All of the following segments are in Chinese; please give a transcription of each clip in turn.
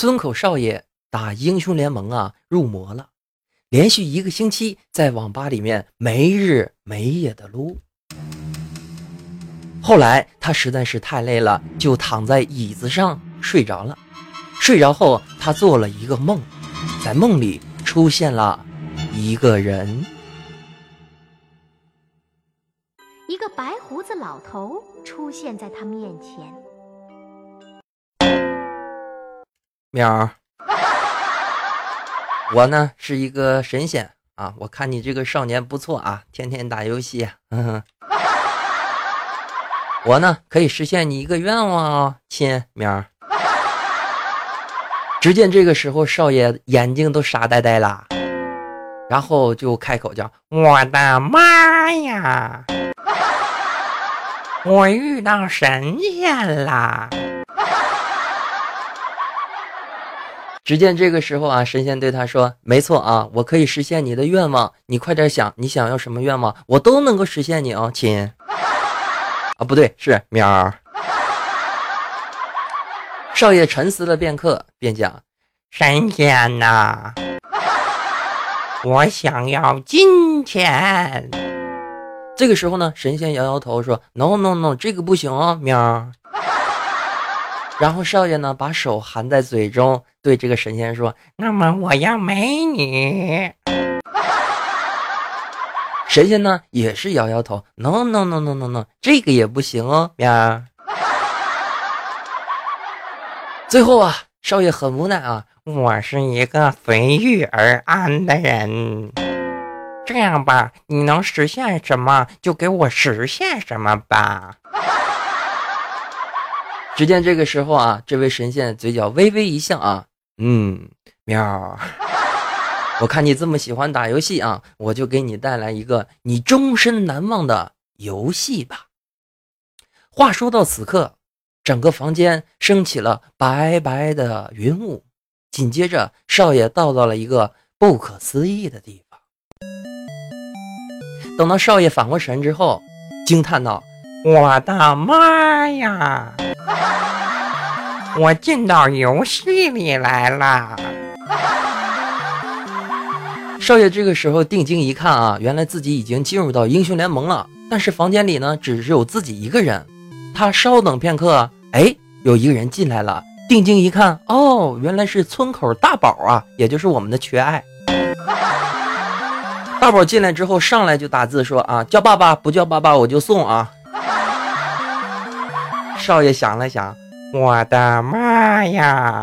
村口少爷打英雄联盟啊入魔了，连续一个星期在网吧里面没日没夜的撸。后来他实在是太累了，就躺在椅子上睡着了。睡着后，他做了一个梦，在梦里出现了一个人，一个白胡子老头出现在他面前。喵，我呢是一个神仙啊！我看你这个少年不错啊，天天打游戏，呵呵。我呢可以实现你一个愿望哦，亲喵。只见这个时候，少爷眼睛都傻呆呆了，然后就开口叫：“我的妈呀，我遇到神仙啦！”只见这个时候啊，神仙对他说：“没错啊，我可以实现你的愿望，你快点想，你想要什么愿望，我都能够实现你哦，亲。”啊，不对，是喵。少爷沉思了片刻，便讲：“神仙呐，我想要金钱。”这个时候呢，神仙摇摇头说：“No No No，这个不行哦，喵。”然后少爷呢，把手含在嘴中，对这个神仙说：“那么我要美女。”神仙呢，也是摇摇头：“No No No No No No，这个也不行哦，喵。”最后啊，少爷很无奈啊，我是一个随遇而安的人。这样吧，你能实现什么就给我实现什么吧。只见这个时候啊，这位神仙嘴角微微一笑啊，嗯，喵，我看你这么喜欢打游戏啊，我就给你带来一个你终身难忘的游戏吧。话说到此刻，整个房间升起了白白的云雾，紧接着少爷到到了一个不可思议的地方。等到少爷反过神之后，惊叹道：“我的妈呀！”我进到游戏里来了。少爷这个时候定睛一看啊，原来自己已经进入到英雄联盟了。但是房间里呢，只有自己一个人。他稍等片刻，哎，有一个人进来了。定睛一看，哦，原来是村口大宝啊，也就是我们的缺爱。大宝进来之后，上来就打字说啊，叫爸爸，不叫爸爸我就送啊。少爷想了想，我的妈呀！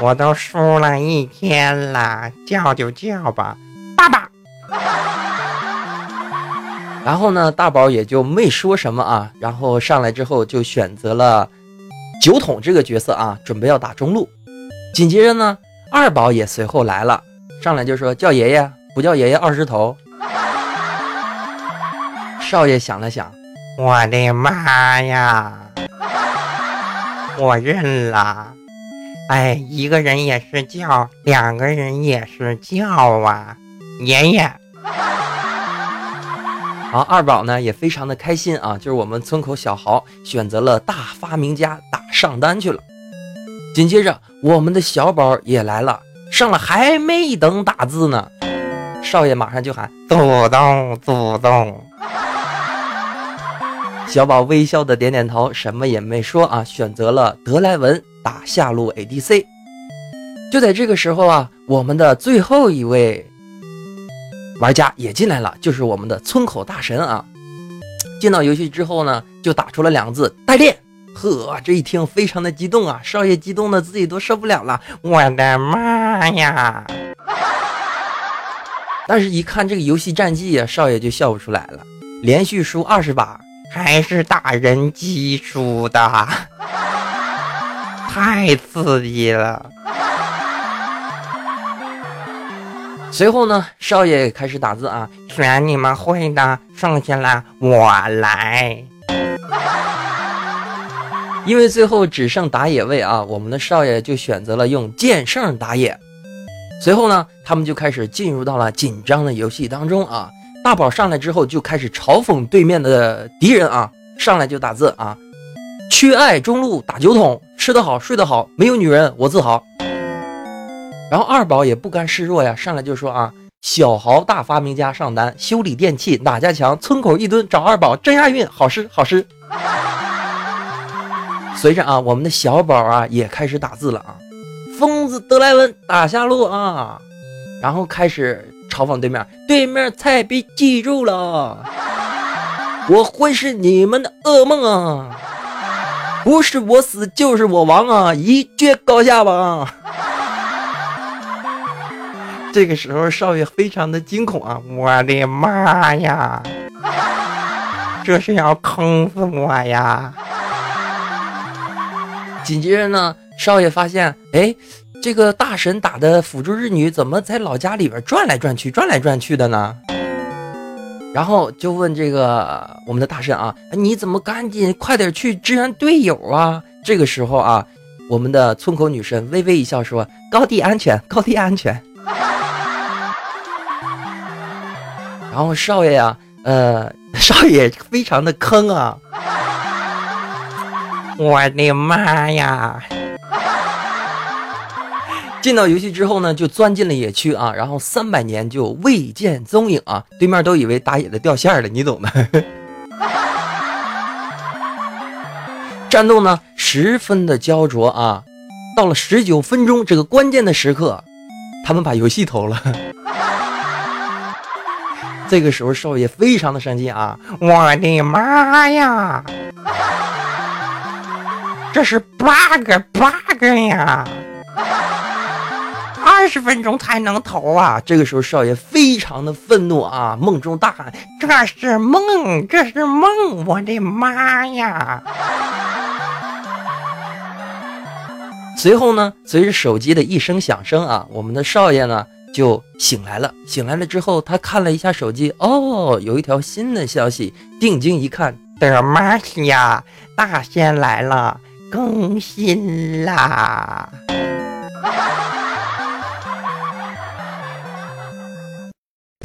我都输了一天了，叫就叫吧，爸爸。然后呢，大宝也就没说什么啊。然后上来之后就选择了酒桶这个角色啊，准备要打中路。紧接着呢，二宝也随后来了，上来就说叫爷爷，不叫爷爷二十头。少爷想了想。我的妈呀！我认了。哎，一个人也是叫，两个人也是叫啊，爷爷。好，二宝呢也非常的开心啊，就是我们村口小豪选择了大发明家打上单去了。紧接着，我们的小宝也来了，上了还没等打字呢，少爷马上就喊祖宗祖宗。小宝微笑的点点头，什么也没说啊，选择了德莱文打下路 ADC。就在这个时候啊，我们的最后一位玩家也进来了，就是我们的村口大神啊。进到游戏之后呢，就打出了两个字“代练”。呵，这一听非常的激动啊，少爷激动的自己都受不了了，我的妈呀！但是，一看这个游戏战绩啊，少爷就笑不出来了，连续输二十把。还是打人机输的，太刺激了。随后呢，少爷开始打字啊，选你们会的，剩下来我来。因为最后只剩打野位啊，我们的少爷就选择了用剑圣打野。随后呢，他们就开始进入到了紧张的游戏当中啊。大宝上来之后就开始嘲讽对面的敌人啊，上来就打字啊，缺爱中路打酒桶，吃得好睡得好，没有女人我自豪。然后二宝也不甘示弱呀，上来就说啊，小豪大发明家上单，修理电器哪家强？村口一蹲找二宝，真押韵，好诗好诗。随着啊，我们的小宝啊也开始打字了啊，疯子德莱文打下路啊，然后开始嘲讽对面，对面菜被记住了，我会是你们的噩梦啊，不是我死就是我亡啊，一决高下吧。这个时候少爷非常的惊恐啊，我的妈呀，这是要坑死我呀！紧接着呢，少爷发现，哎，这个大神打的辅助日女怎么在老家里边转来转去，转来转去的呢？然后就问这个我们的大神啊，你怎么赶紧快点去支援队友啊？这个时候啊，我们的村口女神微微一笑说：“高地安全，高地安全。”然后少爷呀，呃，少爷非常的坑啊。我的妈呀！进到游戏之后呢，就钻进了野区啊，然后三百年就未见踪影啊，对面都以为打野的掉线了，你懂的。战斗呢十分的焦灼啊，到了十九分钟这个关键的时刻，他们把游戏投了。这个时候少爷非常的生气啊，我的妈呀！这是 bug bug 呀！二十分钟才能投啊！这个时候少爷非常的愤怒啊，梦中大喊：“这是梦，这是梦！我的妈呀！”随后呢，随着手机的一声响声啊，我们的少爷呢就醒来了。醒来了之后，他看了一下手机，哦，有一条新的消息。定睛一看，德玛西亚，大仙来了！更新啦！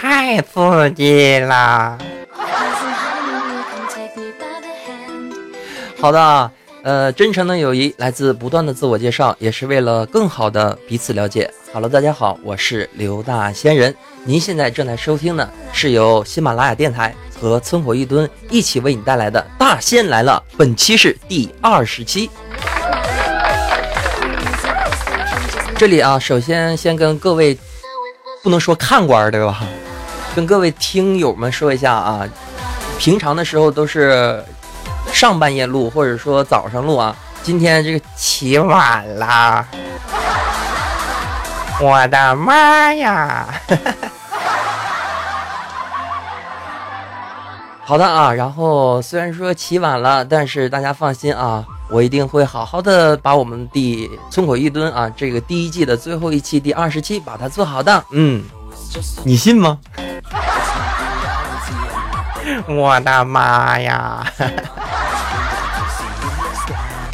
太刺激了！好的，呃，真诚的友谊来自不断的自我介绍，也是为了更好的彼此了解。Hello，大家好，我是刘大仙人，您现在正在收听的是由喜马拉雅电台。和村火一吨一起为你带来的大仙来了，本期是第二十期。这里啊，首先先跟各位不能说看官对吧？跟各位听友们说一下啊，平常的时候都是上半夜录或者说早上录啊，今天这个起晚了，我的妈呀！好的啊，然后虽然说起晚了，但是大家放心啊，我一定会好好的把我们的村口一蹲啊，这个第一季的最后一期第二十期把它做好的。嗯，你信吗？我的妈呀！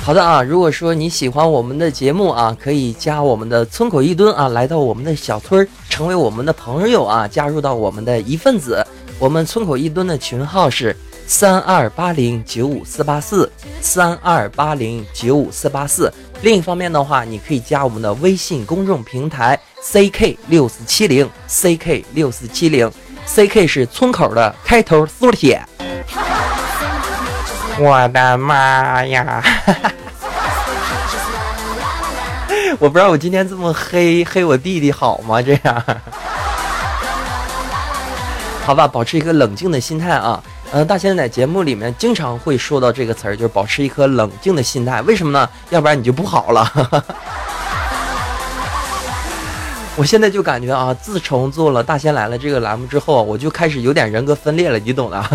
好的啊，如果说你喜欢我们的节目啊，可以加我们的村口一蹲啊，来到我们的小村成为我们的朋友啊，加入到我们的一份子。我们村口一蹲的群号是三二八零九五四八四三二八零九五四八四。另一方面的话，你可以加我们的微信公众平台 ck 六四七零 ck 六四七零 ck 是村口的开头缩写。我的妈呀！我不知道我今天这么黑黑我弟弟好吗？这样。好吧，保持一个冷静的心态啊。嗯，大仙在节目里面经常会说到这个词儿，就是保持一颗冷静的心态。为什么呢？要不然你就不好了。我现在就感觉啊，自从做了《大仙来了》这个栏目之后，我就开始有点人格分裂了，你懂的。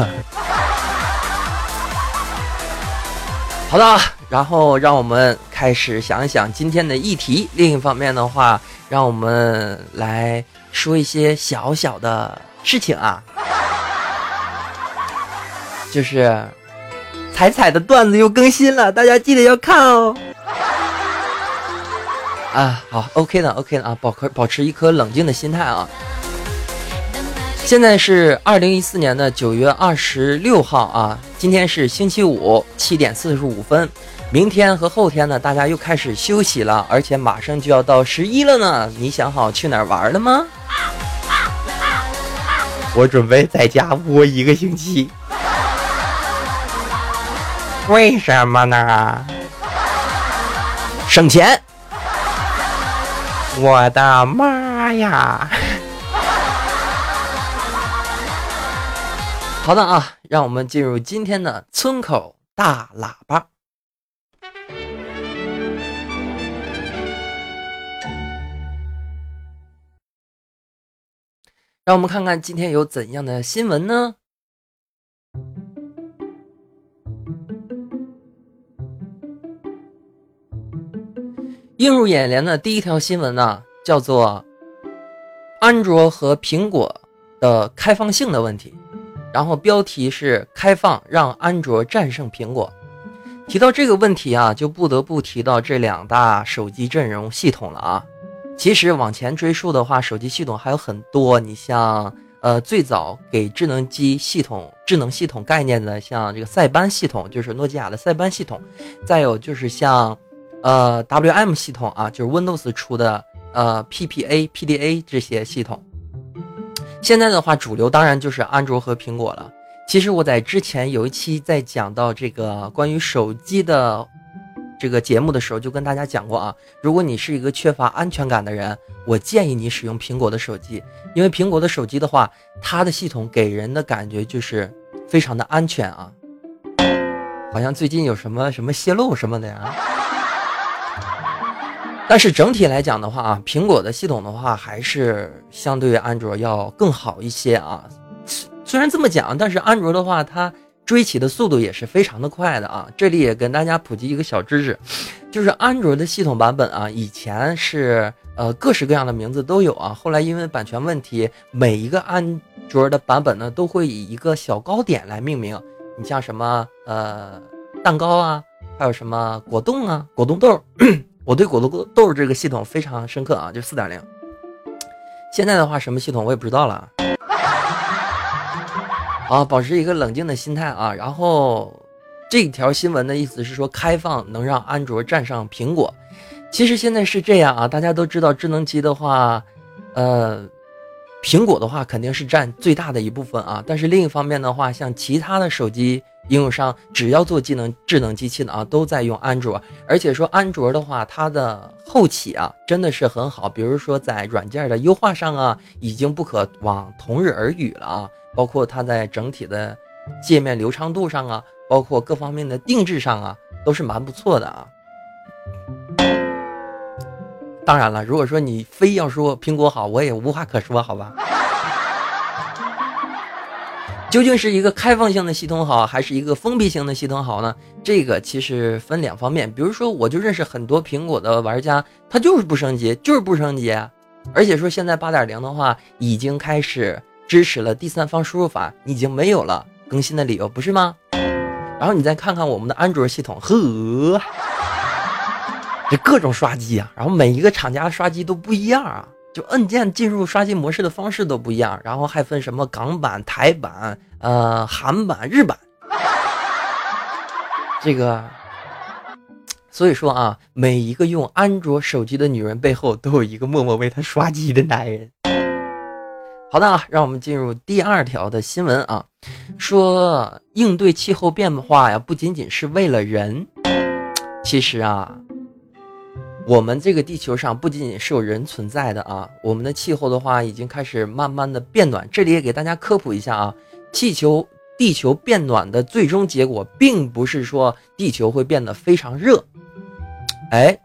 好的，然后让我们开始想一想今天的议题。另一方面的话，让我们来说一些小小的事情啊，就是彩彩的段子又更新了，大家记得要看哦。啊，好，OK 的，OK 的啊，保持保持一颗冷静的心态啊。现在是二零一四年的九月二十六号啊，今天是星期五七点四十五分。明天和后天呢，大家又开始休息了，而且马上就要到十一了呢。你想好去哪儿玩了吗？我准备在家窝一个星期。为什么呢？省钱。我的妈呀！好的啊，让我们进入今天的村口大喇叭。让我们看看今天有怎样的新闻呢？映入眼帘的第一条新闻呢，叫做安卓和苹果的开放性的问题。然后标题是“开放让安卓战胜苹果”。提到这个问题啊，就不得不提到这两大手机阵容系统了啊。其实往前追溯的话，手机系统还有很多。你像呃，最早给智能机系统、智能系统概念的，像这个塞班系统，就是诺基亚的塞班系统；再有就是像呃 WM 系统啊，就是 Windows 出的呃 PPA、PDA 这些系统。现在的话，主流当然就是安卓和苹果了。其实我在之前有一期在讲到这个关于手机的这个节目的时候，就跟大家讲过啊，如果你是一个缺乏安全感的人，我建议你使用苹果的手机，因为苹果的手机的话，它的系统给人的感觉就是非常的安全啊。好像最近有什么什么泄露什么的呀。但是整体来讲的话啊，苹果的系统的话还是相对于安卓要更好一些啊。虽然这么讲，但是安卓的话，它追起的速度也是非常的快的啊。这里也跟大家普及一个小知识，就是安卓的系统版本啊，以前是呃各式各样的名字都有啊。后来因为版权问题，每一个安卓的版本呢，都会以一个小糕点来命名。你像什么呃蛋糕啊，还有什么果冻啊，果冻豆。我对果冻豆这个系统非常深刻啊，就四点零。现在的话，什么系统我也不知道了。啊，保持一个冷静的心态啊。然后，这条新闻的意思是说，开放能让安卓战胜苹果。其实现在是这样啊，大家都知道，智能机的话，呃，苹果的话肯定是占最大的一部分啊。但是另一方面的话，像其他的手机。应用商只要做技能智能机器的啊，都在用安卓。而且说安卓的话，它的后期啊真的是很好。比如说在软件的优化上啊，已经不可往同日而语了啊。包括它在整体的界面流畅度上啊，包括各方面的定制上啊，都是蛮不错的啊。当然了，如果说你非要说苹果好，我也无话可说，好吧。究竟是一个开放性的系统好，还是一个封闭性的系统好呢？这个其实分两方面。比如说，我就认识很多苹果的玩家，他就是不升级，就是不升级。而且说现在八点零的话，已经开始支持了第三方输入法，已经没有了更新的理由，不是吗？然后你再看看我们的安卓系统，呵，这各种刷机啊，然后每一个厂家刷机都不一样啊。就按键进入刷新模式的方式都不一样，然后还分什么港版、台版、呃韩版、日版。这个，所以说啊，每一个用安卓手机的女人背后都有一个默默为她刷机的男人。好的啊，让我们进入第二条的新闻啊，说应对气候变化呀，不仅仅是为了人，其实啊。我们这个地球上不仅仅是有人存在的啊，我们的气候的话已经开始慢慢的变暖。这里也给大家科普一下啊，气球地球变暖的最终结果，并不是说地球会变得非常热，哎，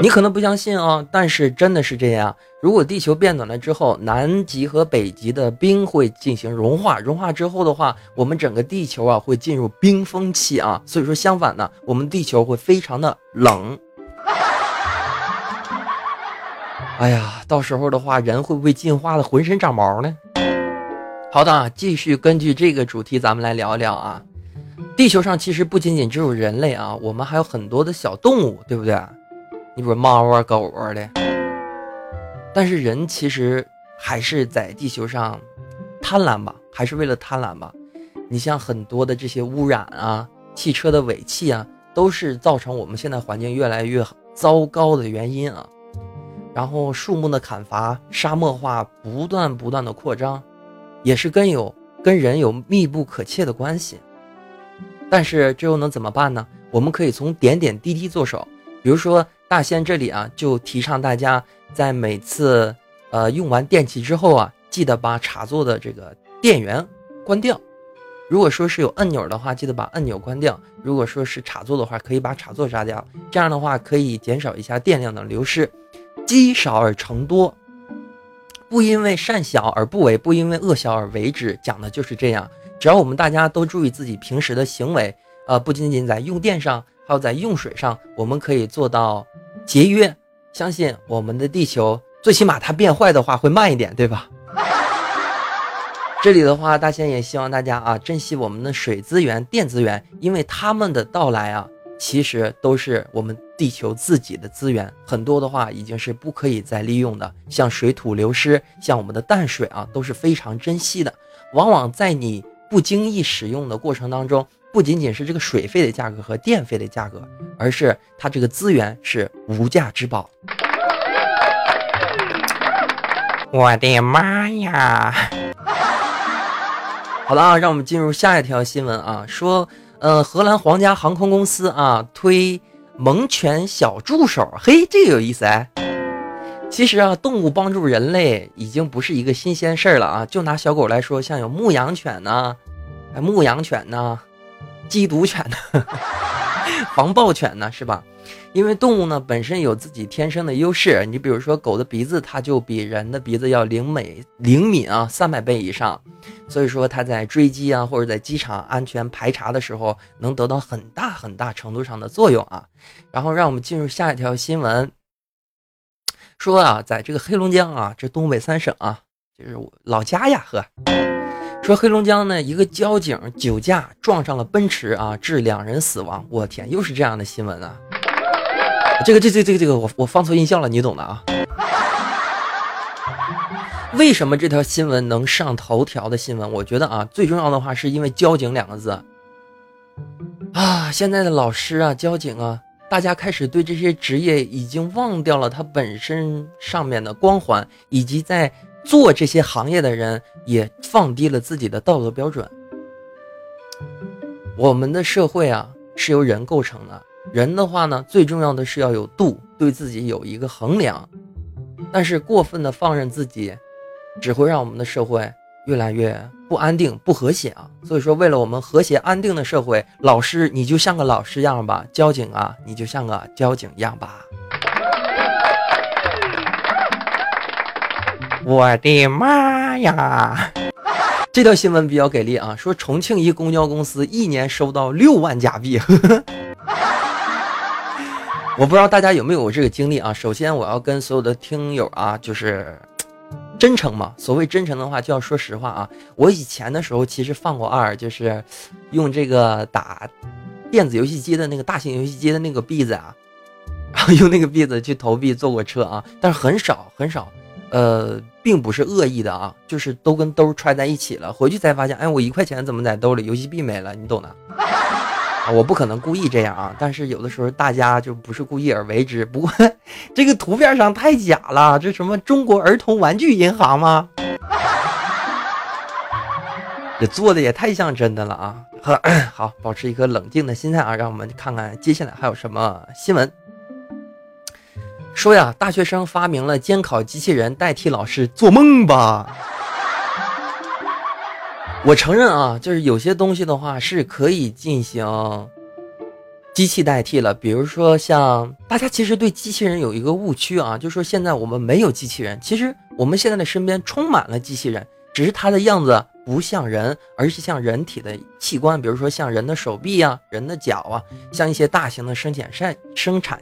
你可能不相信啊，但是真的是这样。如果地球变暖了之后，南极和北极的冰会进行融化，融化之后的话，我们整个地球啊会进入冰封期啊。所以说，相反呢，我们地球会非常的冷。哎呀，到时候的话，人会不会进化的浑身长毛呢？好的，继续根据这个主题，咱们来聊聊啊。地球上其实不仅仅只有人类啊，我们还有很多的小动物，对不对？你比如猫啊、狗啊的，但是人其实还是在地球上贪婪吧，还是为了贪婪吧。你像很多的这些污染啊、汽车的尾气啊，都是造成我们现在环境越来越糟糕的原因啊。然后树木的砍伐、沙漠化不断不断的扩张，也是跟有跟人有密不可切的关系。但是这又能怎么办呢？我们可以从点点滴滴做手，比如说。大仙这里啊，就提倡大家在每次呃用完电器之后啊，记得把插座的这个电源关掉。如果说是有按钮的话，记得把按钮关掉；如果说是插座的话，可以把插座扎掉。这样的话可以减少一下电量的流失，积少而成多，不因为善小而不为，不因为恶小而为之。讲的就是这样。只要我们大家都注意自己平时的行为，呃，不仅仅在用电上，还有在用水上，我们可以做到。节约，相信我们的地球，最起码它变坏的话会慢一点，对吧？这里的话，大仙也希望大家啊，珍惜我们的水资源、电资源，因为他们的到来啊，其实都是我们地球自己的资源，很多的话已经是不可以再利用的，像水土流失，像我们的淡水啊，都是非常珍惜的。往往在你不经意使用的过程当中。不仅仅是这个水费的价格和电费的价格，而是它这个资源是无价之宝。我的妈呀！好了啊，让我们进入下一条新闻啊，说，呃，荷兰皇家航空公司啊推萌犬小助手，嘿，这个有意思哎。其实啊，动物帮助人类已经不是一个新鲜事儿了啊。就拿小狗来说，像有牧羊犬呢，牧羊犬呢。缉毒犬呢，防暴犬呢，是吧？因为动物呢本身有自己天生的优势，你比如说狗的鼻子，它就比人的鼻子要灵美灵敏啊，三百倍以上，所以说它在追击啊或者在机场安全排查的时候，能得到很大很大程度上的作用啊。然后让我们进入下一条新闻，说啊，在这个黑龙江啊，这东北三省啊，就是我老家呀，呵。说黑龙江呢，一个交警酒驾撞上了奔驰啊，致两人死亡。我天，又是这样的新闻啊！这个、这、这、这个、这个，我我放错音效了，你懂的啊。为什么这条新闻能上头条的新闻？我觉得啊，最重要的话是因为“交警”两个字啊。现在的老师啊，交警啊，大家开始对这些职业已经忘掉了它本身上面的光环，以及在。做这些行业的人也放低了自己的道德标准。我们的社会啊是由人构成的，人的话呢，最重要的是要有度，对自己有一个衡量。但是过分的放任自己，只会让我们的社会越来越不安定、不和谐啊。所以说，为了我们和谐安定的社会，老师你就像个老师样吧，交警啊你就像个交警一样吧。我的妈呀！这条新闻比较给力啊，说重庆一公交公司一年收到六万假币。我不知道大家有没有这个经历啊？首先我要跟所有的听友啊，就是真诚嘛。所谓真诚的话，就要说实话啊。我以前的时候其实放过二，就是用这个打电子游戏机的那个大型游戏机的那个币子啊，然 后用那个币子去投币坐过车啊，但是很少很少。呃，并不是恶意的啊，就是都跟兜揣在一起了，回去才发现，哎，我一块钱怎么在兜里？游戏币没了，你懂的。我不可能故意这样啊，但是有的时候大家就不是故意而为之。不过 这个图片上太假了，这什么中国儿童玩具银行吗？这做的也太像真的了啊！好，保持一颗冷静的心态啊，让我们看看接下来还有什么新闻。说呀，大学生发明了监考机器人代替老师，做梦吧！我承认啊，就是有些东西的话是可以进行机器代替了。比如说像大家其实对机器人有一个误区啊，就是说现在我们没有机器人，其实我们现在的身边充满了机器人，只是它的样子不像人，而是像人体的器官，比如说像人的手臂啊、人的脚啊，像一些大型的生产线生产。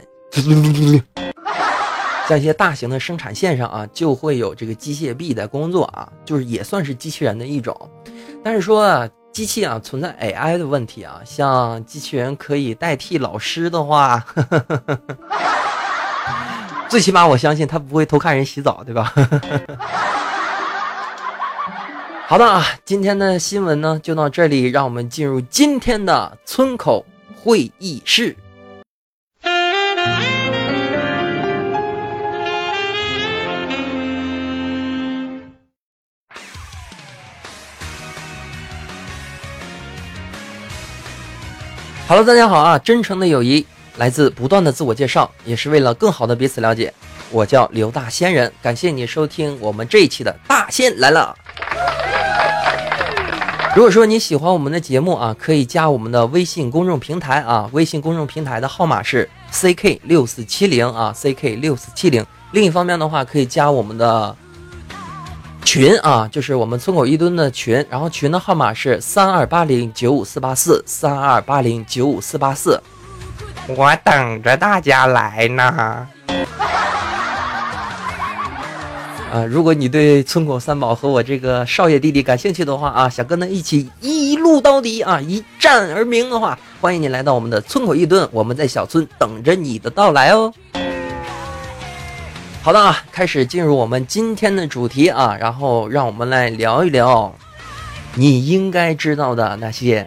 在一些大型的生产线上啊，就会有这个机械臂在工作啊，就是也算是机器人的一种。但是说机器啊存在 AI 的问题啊，像机器人可以代替老师的话，最起码我相信他不会偷看人洗澡，对吧？好的啊，今天的新闻呢就到这里，让我们进入今天的村口会议室。Hello，大家好啊！真诚的友谊来自不断的自我介绍，也是为了更好的彼此了解。我叫刘大仙人，感谢你收听我们这一期的大仙来了。如果说你喜欢我们的节目啊，可以加我们的微信公众平台啊，微信公众平台的号码是 ck 六四七零啊，ck 六四七零。另一方面的话，可以加我们的。群啊，就是我们村口一吨的群，然后群的号码是三二八零九五四八四三二八零九五四八四，我等着大家来呢。啊，如果你对村口三宝和我这个少爷弟弟感兴趣的话啊，想跟他一起一路到底啊，一战而明的话，欢迎你来到我们的村口一吨，我们在小村等着你的到来哦。好的啊，开始进入我们今天的主题啊，然后让我们来聊一聊你应该知道的那些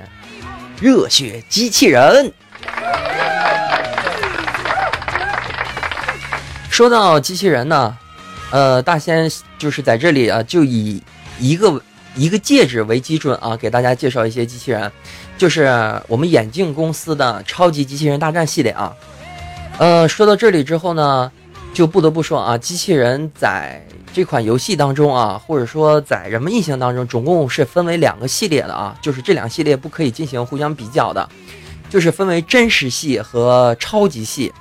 热血机器人。说到机器人呢，呃，大仙就是在这里啊，就以一个一个戒指为基准啊，给大家介绍一些机器人，就是我们眼镜公司的超级机器人大战系列啊。呃，说到这里之后呢。就不得不说啊，机器人在这款游戏当中啊，或者说在人们印象当中，总共是分为两个系列的啊，就是这两系列不可以进行互相比较的，就是分为真实系和超级系。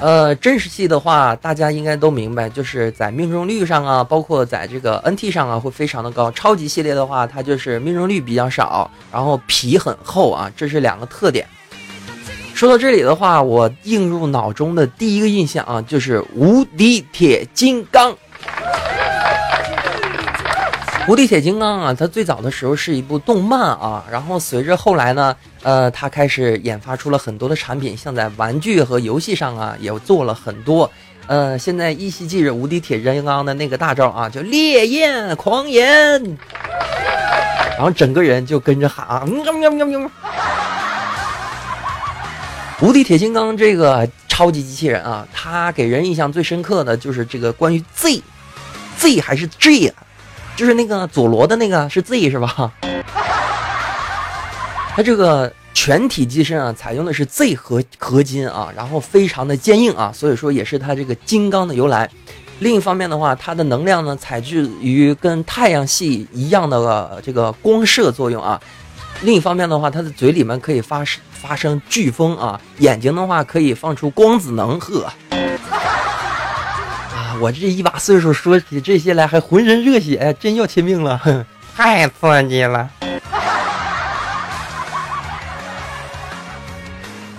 呃，真实系的话，大家应该都明白，就是在命中率上啊，包括在这个 NT 上啊，会非常的高。超级系列的话，它就是命中率比较少，然后皮很厚啊，这是两个特点。说到这里的话，我映入脑中的第一个印象啊，就是无敌铁金刚。无敌铁金刚啊，它最早的时候是一部动漫啊，然后随着后来呢，呃，它开始研发出了很多的产品，像在玩具和游戏上啊，也做了很多。呃，现在依稀记着无敌铁金刚的那个大招啊，叫烈焰狂炎，然后整个人就跟着喊啊，喵喵喵喵。无敌铁金刚这个超级机器人啊，它给人印象最深刻的就是这个关于 Z，Z 还是 G 啊？就是那个佐罗的那个是 Z 是吧？它这个全体机身啊，采用的是 Z 合合金啊，然后非常的坚硬啊，所以说也是它这个金刚的由来。另一方面的话，它的能量呢，采自于跟太阳系一样的这个光射作用啊。另一方面的话，它的嘴里面可以发射发生飓风啊，眼睛的话可以放出光子能，呵，啊，我这一把岁数说起这些来还浑身热血，真要亲命了，太刺激了。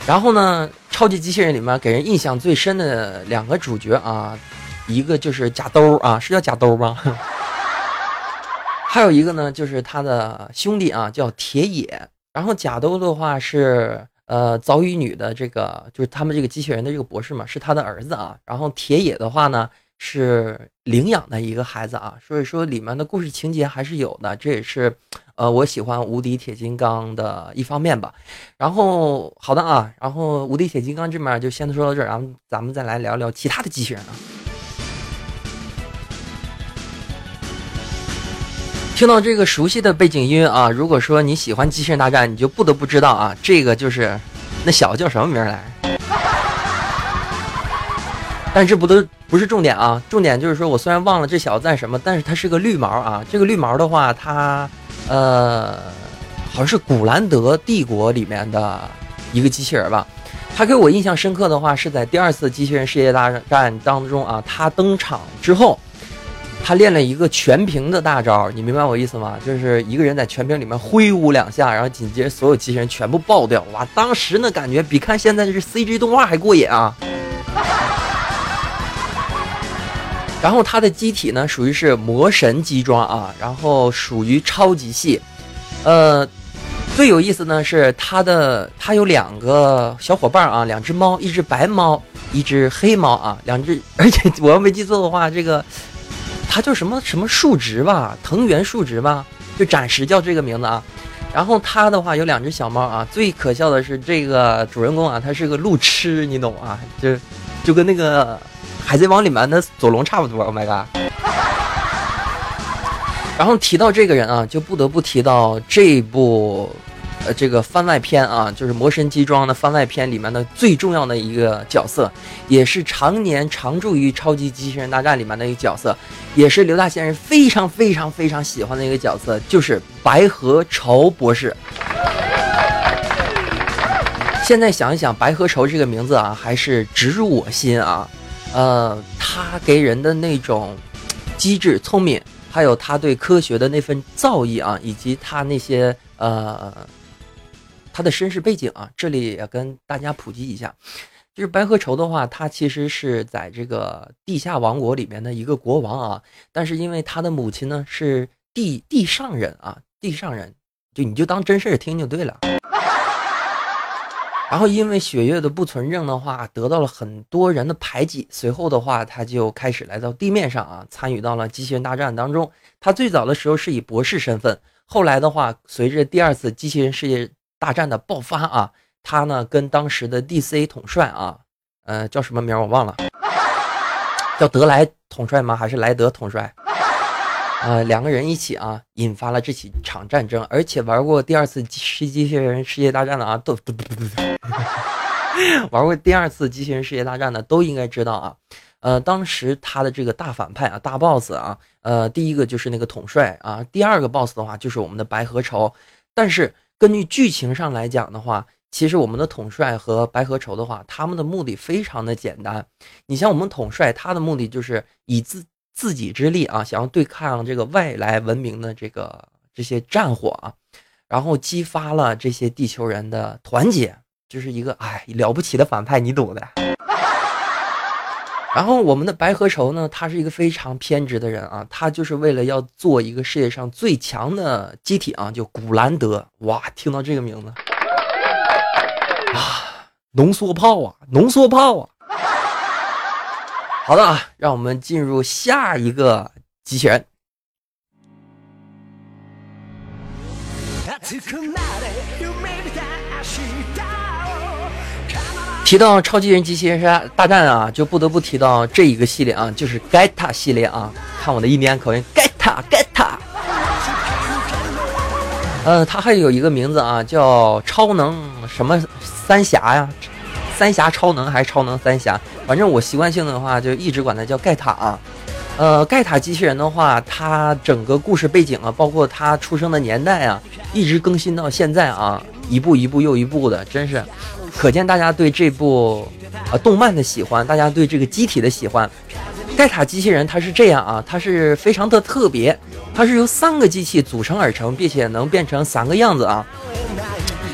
然后呢，超级机器人里面给人印象最深的两个主角啊，一个就是假兜啊，是叫假兜吗？还有一个呢，就是他的兄弟啊，叫铁野。然后贾兜的话是呃早乙女的这个，就是他们这个机器人的这个博士嘛，是他的儿子啊。然后铁野的话呢是领养的一个孩子啊，所以说里面的故事情节还是有的，这也是呃我喜欢无敌铁金刚的一方面吧。然后好的啊，然后无敌铁金刚这面就先说到这儿，然后咱们再来聊聊其他的机器人啊。听到这个熟悉的背景音乐啊，如果说你喜欢机器人大战，你就不得不知道啊，这个就是那小子叫什么名来？但这不都不是重点啊，重点就是说我虽然忘了这小子在什么，但是他是个绿毛啊。这个绿毛的话，他呃好像是古兰德帝国里面的一个机器人吧。他给我印象深刻的话，是在第二次机器人世界大战当中啊，他登场之后，他练了一个全屏的大招，你明白我意思吗？就是一个人在全屏里面挥舞两下，然后紧接着所有机器人全部爆掉，哇！当时呢感觉比看现在这 CG 动画还过瘾啊。然后他的机体呢属于是魔神机装啊，然后属于超级系，呃。最有意思呢是他的，他有两个小伙伴啊，两只猫，一只白猫，一只黑猫啊，两只，而且我要没记错的话，这个它叫什么什么树植吧，藤原树植吧，就暂时叫这个名字啊。然后它的话有两只小猫啊，最可笑的是这个主人公啊，他是个路痴，你懂啊？就就跟那个海贼王里面的佐龙差不多。Oh my god！然后提到这个人啊，就不得不提到这部。呃，这个番外篇啊，就是《魔神机装》的番外篇里面的最重要的一个角色，也是常年常驻于《超级机器人大战》里面的一个角色，也是刘大先生非常非常非常喜欢的一个角色，就是白河愁博士。现在想一想，白河愁这个名字啊，还是直入我心啊。呃，他给人的那种机智、聪明，还有他对科学的那份造诣啊，以及他那些呃。他的身世背景啊，这里也跟大家普及一下，就是白河愁的话，他其实是在这个地下王国里面的一个国王啊，但是因为他的母亲呢是地地上人啊，地上人，就你就当真事儿听就对了。然后因为血月的不存症的话，得到了很多人的排挤，随后的话他就开始来到地面上啊，参与到了机器人大战当中。他最早的时候是以博士身份，后来的话，随着第二次机器人世界。大战的爆发啊，他呢跟当时的 DC 统帅啊，呃叫什么名我忘了，叫德莱统帅吗？还是莱德统帅？呃，两个人一起啊，引发了这起场战争。而且玩过第二次机机器人世界大战的啊，都都都都都，玩过第二次机器人世界大战的都应该知道啊。呃，当时他的这个大反派啊，大 boss 啊，呃，第一个就是那个统帅啊，第二个 boss 的话就是我们的白河愁，但是。根据剧情上来讲的话，其实我们的统帅和白河愁的话，他们的目的非常的简单。你像我们统帅，他的目的就是以自自己之力啊，想要对抗这个外来文明的这个这些战火啊，然后激发了这些地球人的团结，就是一个哎了不起的反派，你懂的。然后我们的白河愁呢，他是一个非常偏执的人啊，他就是为了要做一个世界上最强的机体啊，就古兰德。哇，听到这个名字啊，浓缩炮啊，浓缩炮啊。好的啊，让我们进入下一个机器人。提到超级人机器人大战啊，就不得不提到这一个系列啊，就是盖塔系列啊。看我的印第安口音，盖塔盖塔。呃，它还有一个名字啊，叫超能什么三侠呀？三侠超能还是超能三侠？反正我习惯性的话就一直管它叫盖塔啊。呃，盖塔机器人的话，它整个故事背景啊，包括它出生的年代啊，一直更新到现在啊，一步一步又一步的，真是。可见大家对这部呃动漫的喜欢，大家对这个机体的喜欢。盖塔机器人它是这样啊，它是非常的特别，它是由三个机器组成而成，并且能变成三个样子啊。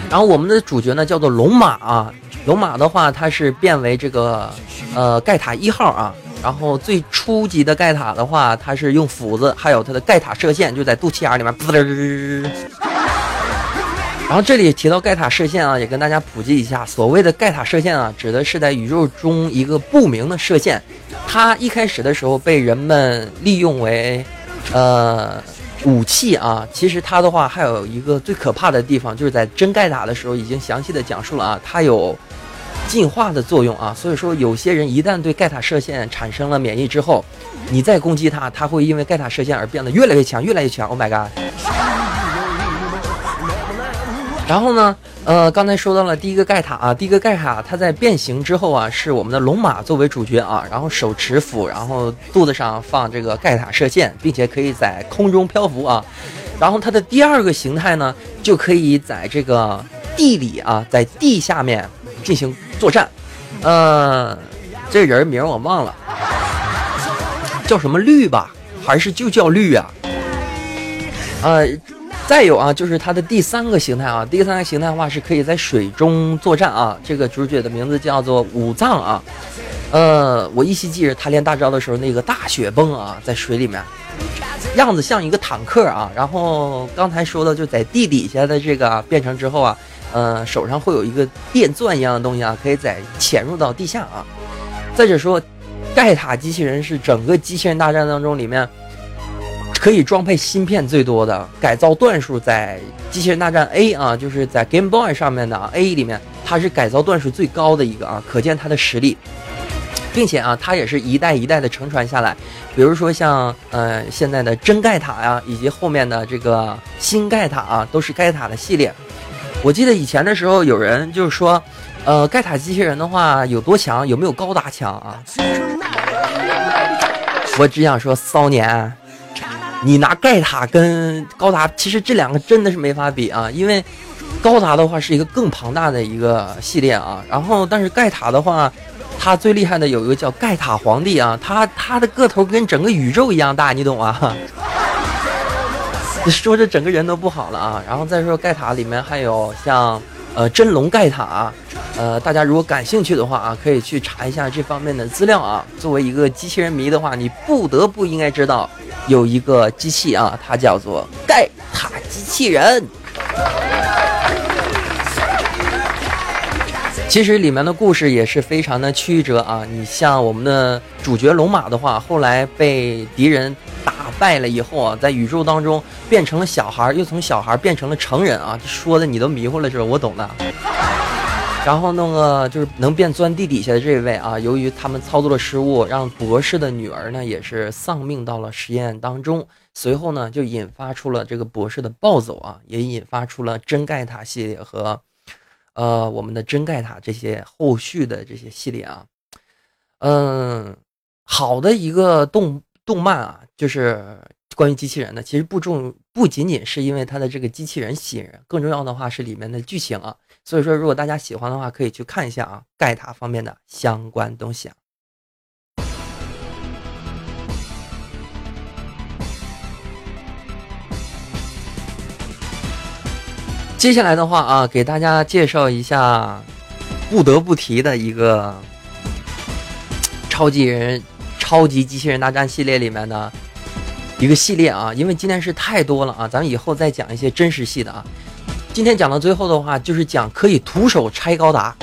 然后我们的主角呢叫做龙马啊，龙马的话它是变为这个呃盖塔一号啊。然后最初级的盖塔的话，它是用斧子，还有它的盖塔射线就在肚脐眼里面滋。然后这里提到盖塔射线啊，也跟大家普及一下，所谓的盖塔射线啊，指的是在宇宙中一个不明的射线，它一开始的时候被人们利用为，呃，武器啊。其实它的话还有一个最可怕的地方，就是在真盖塔的时候已经详细的讲述了啊，它有进化的作用啊。所以说有些人一旦对盖塔射线产生了免疫之后，你再攻击它，它会因为盖塔射线而变得越来越强，越来越强。Oh my god！然后呢，呃，刚才说到了第一个盖塔啊，第一个盖塔，它在变形之后啊，是我们的龙马作为主角啊，然后手持斧，然后肚子上放这个盖塔射线，并且可以在空中漂浮啊。然后它的第二个形态呢，就可以在这个地里啊，在地下面进行作战。呃，这人名我忘了，叫什么绿吧，还是就叫绿啊？呃，再有啊，就是它的第三个形态啊，第三个形态的话是可以在水中作战啊。这个主角的名字叫做武藏啊。呃，我依稀记着他练大招的时候那个大雪崩啊，在水里面，样子像一个坦克啊。然后刚才说的就在地底下的这个变成之后啊，呃，手上会有一个电钻一样的东西啊，可以在潜入到地下啊。再者说，盖塔机器人是整个机器人大战当中里面。可以装配芯片最多的改造段数，在《机器人大战 A》啊，就是在 Game Boy 上面的 A 里面，它是改造段数最高的一个啊，可见它的实力，并且啊，它也是一代一代的承传下来。比如说像呃现在的真盖塔呀，以及后面的这个新盖塔啊，都是盖塔的系列。我记得以前的时候，有人就是说，呃，盖塔机器人的话有多强？有没有高达强啊？我只想说，骚年。你拿盖塔跟高达，其实这两个真的是没法比啊，因为高达的话是一个更庞大的一个系列啊，然后但是盖塔的话，它最厉害的有一个叫盖塔皇帝啊，他他的个头跟整个宇宙一样大，你懂啊？说这整个人都不好了啊，然后再说盖塔里面还有像呃真龙盖塔，呃大家如果感兴趣的话啊，可以去查一下这方面的资料啊。作为一个机器人迷的话，你不得不应该知道。有一个机器啊，它叫做盖塔机器人。其实里面的故事也是非常的曲折啊。你像我们的主角龙马的话，后来被敌人打败了以后啊，在宇宙当中变成了小孩，又从小孩变成了成人啊，说的你都迷糊了是吧？我懂的。然后那个就是能变钻地底下的这位啊，由于他们操作了失误，让博士的女儿呢也是丧命到了实验当中。随后呢，就引发出了这个博士的暴走啊，也引发出了真盖塔系列和呃我们的真盖塔这些后续的这些系列啊。嗯，好的一个动动漫啊，就是关于机器人的，其实不重不仅仅是因为它的这个机器人吸引人，更重要的话是里面的剧情啊。所以说，如果大家喜欢的话，可以去看一下啊，盖塔方面的相关东西啊。接下来的话啊，给大家介绍一下不得不提的一个超级人、超级机器人大战系列里面的一个系列啊，因为今天是太多了啊，咱们以后再讲一些真实系的啊。今天讲到最后的话，就是讲可以徒手拆高达，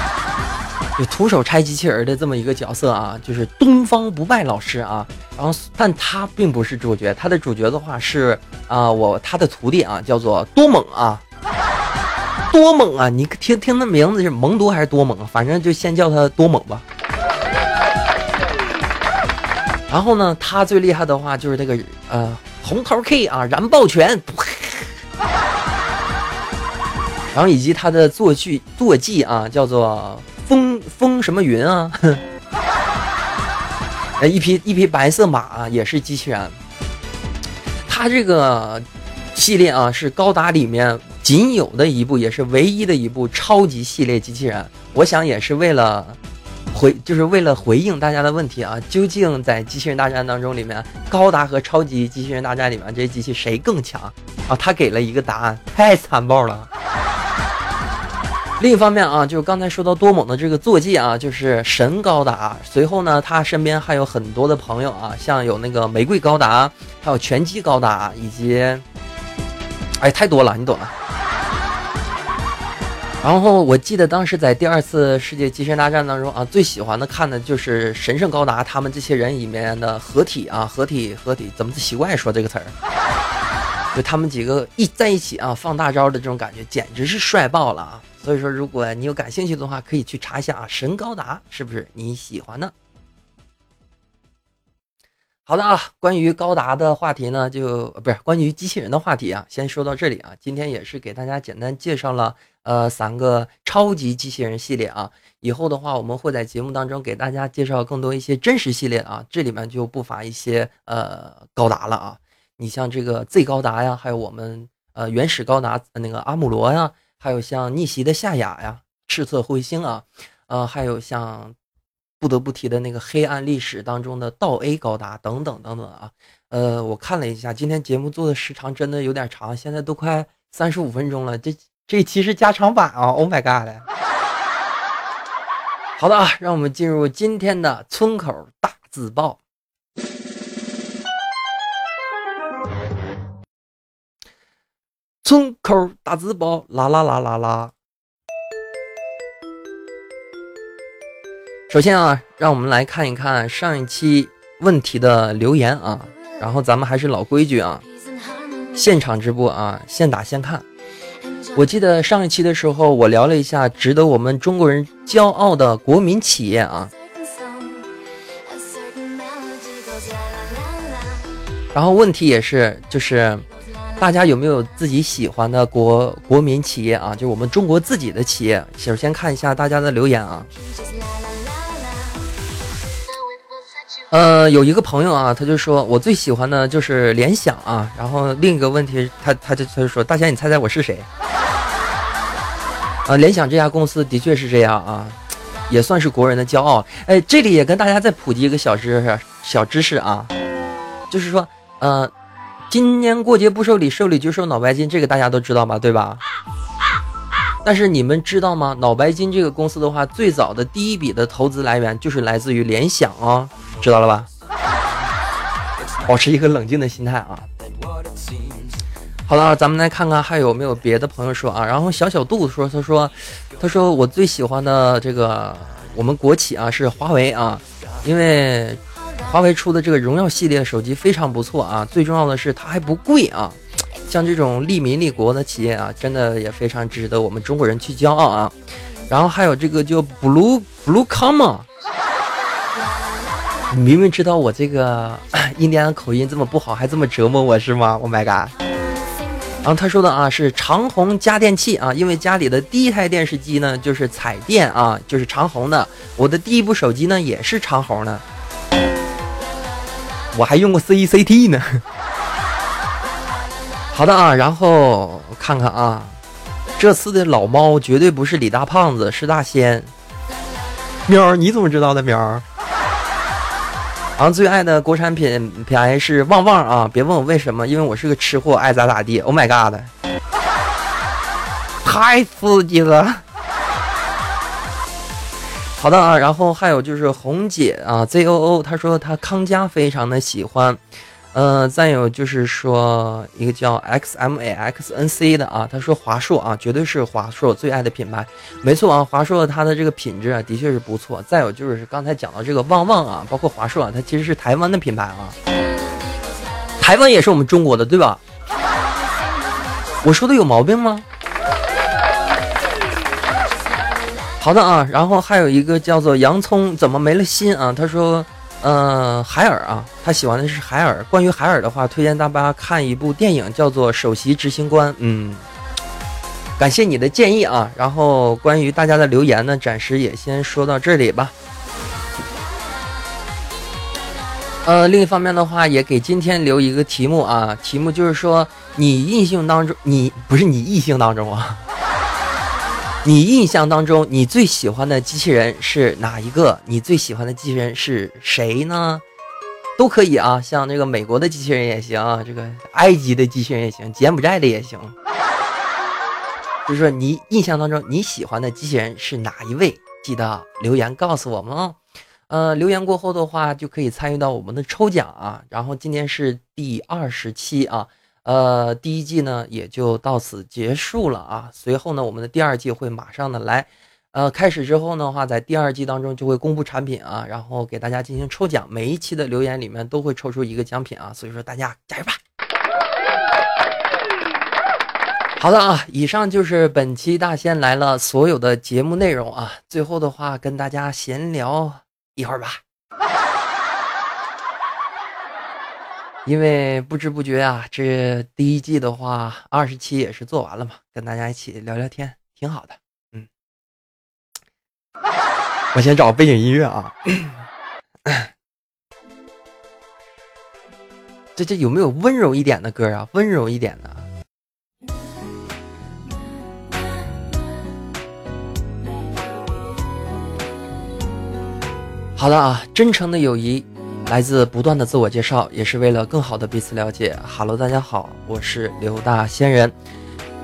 就徒手拆机器人的这么一个角色啊，就是东方不败老师啊。然后，但他并不是主角，他的主角的话是啊，我他的徒弟啊，叫做多猛啊，多猛啊！你听听那名字是蒙多还是多猛？反正就先叫他多猛吧。然后呢，他最厉害的话就是那个呃红桃 K 啊，燃爆拳。然后以及他的坐具坐骑啊，叫做风风什么云啊，一匹一匹白色马啊，也是机器人。他这个系列啊，是高达里面仅有的一部，也是唯一的一部超级系列机器人。我想也是为了回，就是为了回应大家的问题啊，究竟在机器人大战当中里面，高达和超级机器人大战里面这些机器谁更强啊？他给了一个答案，太残暴了。另一方面啊，就是刚才说到多猛的这个坐骑啊，就是神高达。随后呢，他身边还有很多的朋友啊，像有那个玫瑰高达，还有拳击高达，以及，哎，太多了，你懂的。然后我记得当时在第二次世界机器人大战当中啊，最喜欢的看的就是神圣高达他们这些人里面的合体啊，合体合体，怎么奇怪说这个词儿？就他们几个一在一起啊，放大招的这种感觉，简直是帅爆了啊！所以说，如果你有感兴趣的话，可以去查一下啊，神高达是不是你喜欢呢？好的啊，关于高达的话题呢，就不是关于机器人的话题啊，先说到这里啊。今天也是给大家简单介绍了呃三个超级机器人系列啊。以后的话，我们会在节目当中给大家介绍更多一些真实系列啊，这里面就不乏一些呃高达了啊。你像这个 Z 高达呀，还有我们呃原始高达那个阿姆罗呀。还有像逆袭的夏雅呀，赤色彗星啊，呃，还有像不得不提的那个黑暗历史当中的道 A 高达等等等等啊。呃，我看了一下，今天节目做的时长真的有点长，现在都快三十五分钟了，这这期是加长版啊！Oh my god！好的啊，让我们进入今天的村口大字报。村口大字报，啦啦啦啦啦。首先啊，让我们来看一看上一期问题的留言啊。然后咱们还是老规矩啊，现场直播啊，现打现看。我记得上一期的时候，我聊了一下值得我们中国人骄傲的国民企业啊。然后问题也是，就是大家有没有自己喜欢的国国民企业啊？就我们中国自己的企业。首先看一下大家的留言啊。呃，有一个朋友啊，他就说我最喜欢的就是联想啊。然后另一个问题，他他就他就说，大家你猜猜我是谁？啊，联想这家公司的确是这样啊，也算是国人的骄傲。哎，这里也跟大家再普及一个小知识，小知识啊，就是说，呃，今年过节不收礼，收礼就收脑白金，这个大家都知道吧？对吧？但是你们知道吗？脑白金这个公司的话，最早的第一笔的投资来源就是来自于联想啊。知道了吧？保持一个冷静的心态啊。好了，咱们来看看还有没有别的朋友说啊。然后小小肚子说，他说，他说我最喜欢的这个我们国企啊是华为啊，因为华为出的这个荣耀系列手机非常不错啊，最重要的是它还不贵啊。像这种利民利国的企业啊，真的也非常值得我们中国人去骄傲啊。然后还有这个叫 Blue Blue Com。你明明知道我这个 印第安口音这么不好，还这么折磨我是吗？Oh my god！然后他说的啊是长虹家电器啊，因为家里的第一台电视机呢就是彩电啊，就是长虹的。我的第一部手机呢也是长虹的，我还用过 CCT 呢。好的啊，然后看看啊，这次的老猫绝对不是李大胖子，是大仙。喵，你怎么知道的？喵。然后最爱的国产品牌是旺旺啊！别问我为什么，因为我是个吃货，爱咋咋地。Oh my god，太刺激了！好的啊，然后还有就是红姐啊，ZOO，她说她康佳非常的喜欢。呃，再有就是说一个叫 XMAXNC 的啊，他说华硕啊，绝对是华硕最爱的品牌，没错啊，华硕它的这个品质啊，的确是不错。再有就是刚才讲到这个旺旺啊，包括华硕啊，它其实是台湾的品牌啊，台湾也是我们中国的，对吧？我说的有毛病吗？好的啊，然后还有一个叫做洋葱怎么没了心啊，他说。嗯，海尔啊，他喜欢的是海尔。关于海尔的话，推荐大家看一部电影，叫做《首席执行官》。嗯，感谢你的建议啊。然后关于大家的留言呢，暂时也先说到这里吧。呃，另一方面的话，也给今天留一个题目啊，题目就是说，你印象当中，你不是你异性当中啊。你印象当中，你最喜欢的机器人是哪一个？你最喜欢的机器人是谁呢？都可以啊，像这个美国的机器人也行，这个埃及的机器人也行，柬埔寨的也行。就是说，你印象当中你喜欢的机器人是哪一位？记得留言告诉我们哦。呃，留言过后的话，就可以参与到我们的抽奖啊。然后今天是第二十期啊。呃，第一季呢也就到此结束了啊。随后呢，我们的第二季会马上的来。呃，开始之后的话，在第二季当中就会公布产品啊，然后给大家进行抽奖。每一期的留言里面都会抽出一个奖品啊，所以说大家加油吧。好的啊，以上就是本期大仙来了所有的节目内容啊。最后的话，跟大家闲聊一会儿吧。因为不知不觉啊，这第一季的话，二十期也是做完了嘛，跟大家一起聊聊天，挺好的。嗯，我先找背景音乐啊。这这有没有温柔一点的歌啊？温柔一点的。好的啊，真诚的友谊来自不断的自我介绍，也是为了更好的彼此了解。Hello，大家好，我是刘大仙人。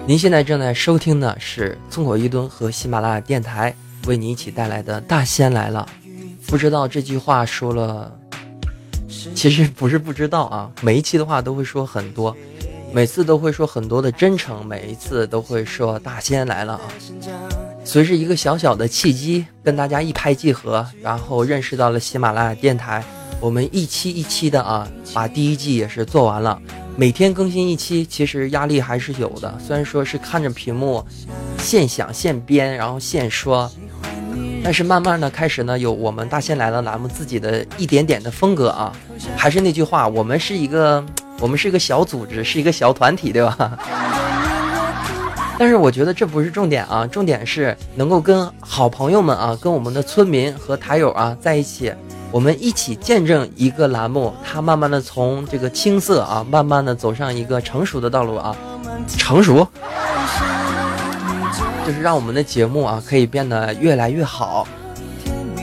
您现在正在收听的是村口一吨和喜马拉雅电台为你一起带来的《大仙来了》。不知道这句话说了，其实不是不知道啊，每一期的话都会说很多，每次都会说很多的真诚，每一次都会说大仙来了啊。随着一个小小的契机，跟大家一拍即合，然后认识到了喜马拉雅电台。我们一期一期的啊，把第一季也是做完了，每天更新一期，其实压力还是有的。虽然说是看着屏幕，现想现编，然后现说，但是慢慢的开始呢，有我们大仙来了栏目自己的一点点的风格啊。还是那句话，我们是一个，我们是一个小组织，是一个小团体，对吧？但是我觉得这不是重点啊，重点是能够跟好朋友们啊，跟我们的村民和台友啊在一起，我们一起见证一个栏目，它慢慢的从这个青涩啊，慢慢的走上一个成熟的道路啊，成熟，就是让我们的节目啊可以变得越来越好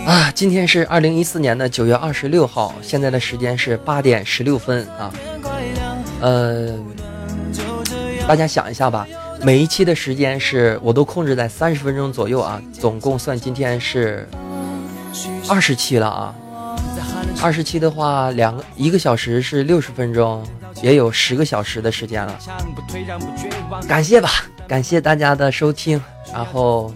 啊。今天是二零一四年的九月二十六号，现在的时间是八点十六分啊，呃，大家想一下吧。每一期的时间是我都控制在三十分钟左右啊，总共算今天是二十期了啊。二十七的话，两个一个小时是六十分钟，也有十个小时的时间了。感谢吧，感谢大家的收听，然后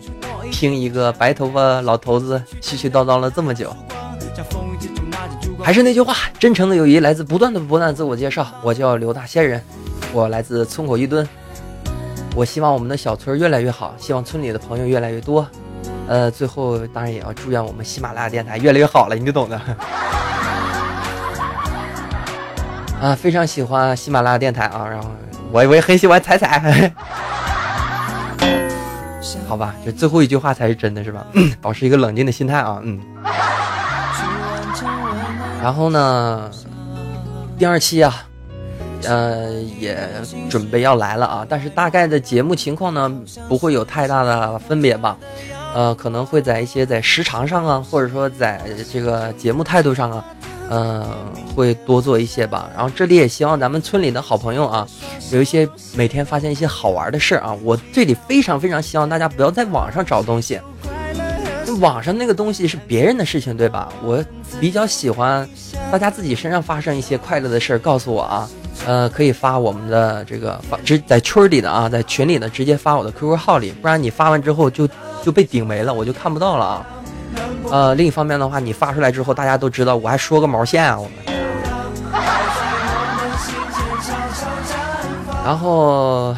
听一个白头发老头子絮絮叨叨了这么久。还是那句话，真诚的友谊来自不断的不断自我介绍。我叫刘大仙人，我来自村口一墩。我希望我们的小村越来越好，希望村里的朋友越来越多。呃，最后当然也要祝愿我们喜马拉雅电台越来越好了，你就懂的。啊，非常喜欢喜马拉雅电台啊，然后我我也很喜欢彩彩。好吧，这最后一句话才是真的，是吧？保持一个冷静的心态啊，嗯。然后呢，第二期啊。呃，也准备要来了啊，但是大概的节目情况呢，不会有太大的分别吧？呃，可能会在一些在时长上啊，或者说在这个节目态度上啊，嗯，会多做一些吧。然后这里也希望咱们村里的好朋友啊，有一些每天发现一些好玩的事儿啊，我这里非常非常希望大家不要在网上找东西，网上那个东西是别人的事情，对吧？我比较喜欢大家自己身上发生一些快乐的事儿，告诉我啊。呃，可以发我们的这个发直在群里的啊，在群里的直接发我的 QQ 号里，不然你发完之后就就被顶没了，我就看不到了啊。呃，另一方面的话，你发出来之后，大家都知道，我还说个毛线啊，我们。然后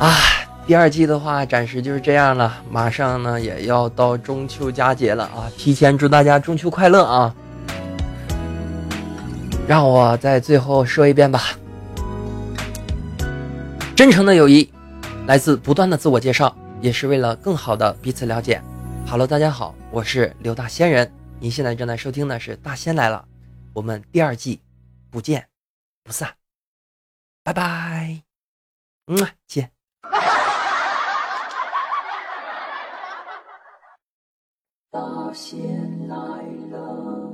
啊，第二季的话，暂时就是这样了。马上呢，也要到中秋佳节了啊，提前祝大家中秋快乐啊！让我在最后说一遍吧。真诚的友谊，来自不断的自我介绍，也是为了更好的彼此了解。好了大家好，我是刘大仙人，您现在正在收听的是《大仙来了》，我们第二季不见不散，拜拜，嗯，见。大仙来了。